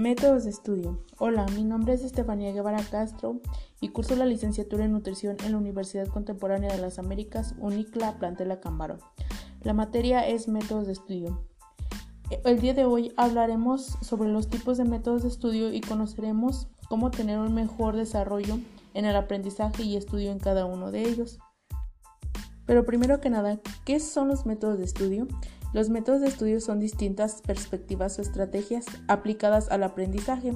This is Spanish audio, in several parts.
Métodos de estudio. Hola, mi nombre es Estefanía Guevara Castro y curso la licenciatura en nutrición en la Universidad Contemporánea de las Américas, UNICLA, Plantela Cámbaro. La materia es métodos de estudio. El día de hoy hablaremos sobre los tipos de métodos de estudio y conoceremos cómo tener un mejor desarrollo en el aprendizaje y estudio en cada uno de ellos. Pero primero que nada, ¿qué son los métodos de estudio? Los métodos de estudio son distintas perspectivas o estrategias aplicadas al aprendizaje.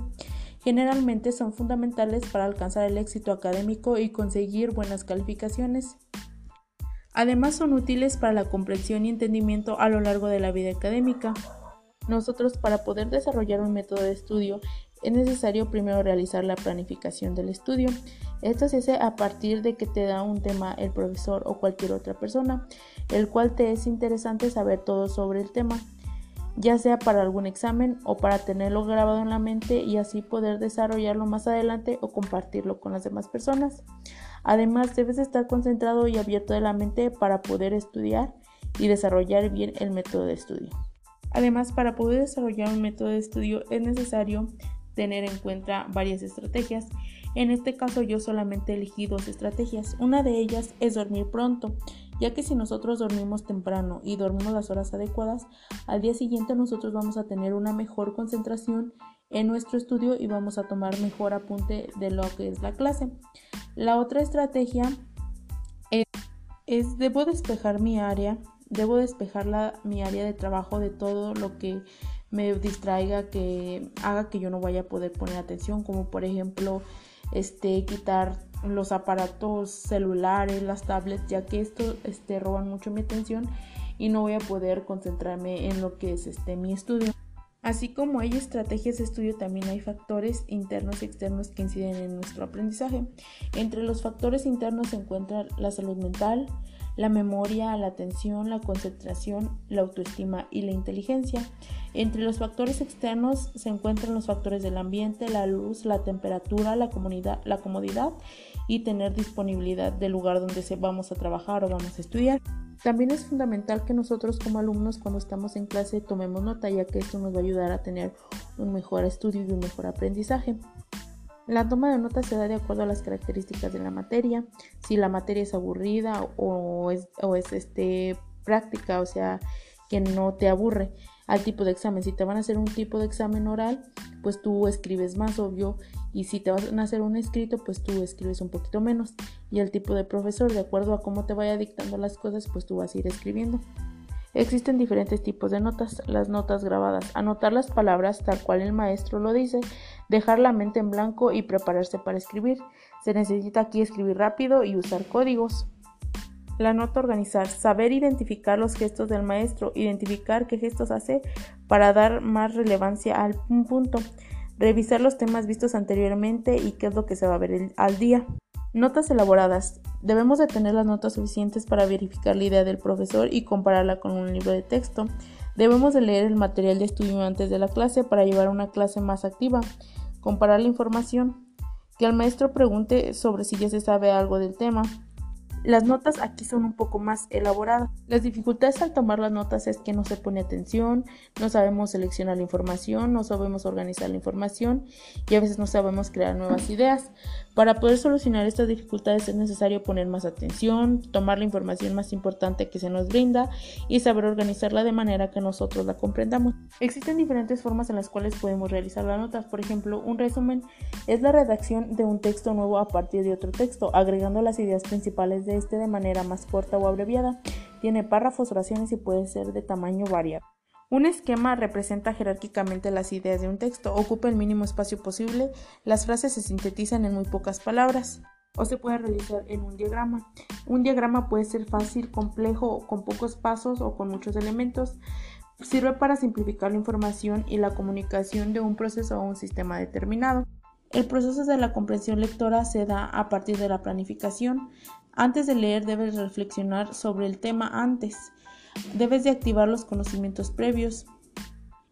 Generalmente son fundamentales para alcanzar el éxito académico y conseguir buenas calificaciones. Además son útiles para la comprensión y entendimiento a lo largo de la vida académica. Nosotros para poder desarrollar un método de estudio es necesario primero realizar la planificación del estudio. Esto se hace a partir de que te da un tema el profesor o cualquier otra persona, el cual te es interesante saber todo sobre el tema, ya sea para algún examen o para tenerlo grabado en la mente y así poder desarrollarlo más adelante o compartirlo con las demás personas. Además, debes estar concentrado y abierto de la mente para poder estudiar y desarrollar bien el método de estudio. Además, para poder desarrollar un método de estudio es necesario tener en cuenta varias estrategias. En este caso yo solamente elegí dos estrategias. Una de ellas es dormir pronto, ya que si nosotros dormimos temprano y dormimos las horas adecuadas, al día siguiente nosotros vamos a tener una mejor concentración en nuestro estudio y vamos a tomar mejor apunte de lo que es la clase. La otra estrategia es, es debo despejar mi área, debo despejar la, mi área de trabajo de todo lo que me distraiga, que haga que yo no vaya a poder poner atención, como por ejemplo este, quitar los aparatos celulares, las tablets, ya que esto este, roban mucho mi atención y no voy a poder concentrarme en lo que es este, mi estudio. Así como hay estrategias de estudio, también hay factores internos y externos que inciden en nuestro aprendizaje. Entre los factores internos se encuentra la salud mental, la memoria, la atención, la concentración, la autoestima y la inteligencia. Entre los factores externos se encuentran los factores del ambiente, la luz, la temperatura, la, la comodidad y tener disponibilidad del lugar donde se vamos a trabajar o vamos a estudiar. También es fundamental que nosotros como alumnos cuando estamos en clase tomemos nota ya que esto nos va a ayudar a tener un mejor estudio y un mejor aprendizaje. La toma de notas se da de acuerdo a las características de la materia, si la materia es aburrida o es, o es este, práctica, o sea, que no te aburre al tipo de examen. Si te van a hacer un tipo de examen oral, pues tú escribes más, obvio, y si te van a hacer un escrito, pues tú escribes un poquito menos. Y el tipo de profesor, de acuerdo a cómo te vaya dictando las cosas, pues tú vas a ir escribiendo. Existen diferentes tipos de notas. Las notas grabadas. Anotar las palabras tal cual el maestro lo dice. Dejar la mente en blanco y prepararse para escribir. Se necesita aquí escribir rápido y usar códigos. La nota organizar. Saber identificar los gestos del maestro. Identificar qué gestos hace para dar más relevancia al punto. Revisar los temas vistos anteriormente y qué es lo que se va a ver al día. Notas elaboradas. Debemos de tener las notas suficientes para verificar la idea del profesor y compararla con un libro de texto. Debemos de leer el material de estudio antes de la clase para llevar una clase más activa. Comparar la información. Que el maestro pregunte sobre si ya se sabe algo del tema. Las notas aquí son un poco más elaboradas. Las dificultades al tomar las notas es que no se pone atención, no sabemos seleccionar la información, no sabemos organizar la información y a veces no sabemos crear nuevas ideas. Para poder solucionar estas dificultades es necesario poner más atención, tomar la información más importante que se nos brinda y saber organizarla de manera que nosotros la comprendamos. Existen diferentes formas en las cuales podemos realizar las notas. Por ejemplo, un resumen es la redacción de un texto nuevo a partir de otro texto, agregando las ideas principales de este de manera más corta o abreviada. Tiene párrafos, oraciones y puede ser de tamaño variable. Un esquema representa jerárquicamente las ideas de un texto, ocupa el mínimo espacio posible, las frases se sintetizan en muy pocas palabras o se puede realizar en un diagrama. Un diagrama puede ser fácil, complejo, con pocos pasos o con muchos elementos. Sirve para simplificar la información y la comunicación de un proceso o un sistema determinado. El proceso de la comprensión lectora se da a partir de la planificación. Antes de leer debes reflexionar sobre el tema antes. Debes de activar los conocimientos previos.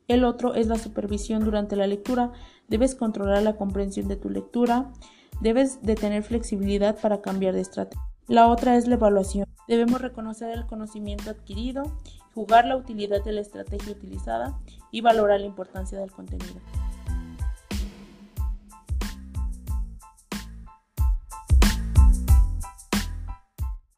El otro es la supervisión durante la lectura. Debes controlar la comprensión de tu lectura. Debes de tener flexibilidad para cambiar de estrategia. La otra es la evaluación. Debemos reconocer el conocimiento adquirido, jugar la utilidad de la estrategia utilizada y valorar la importancia del contenido.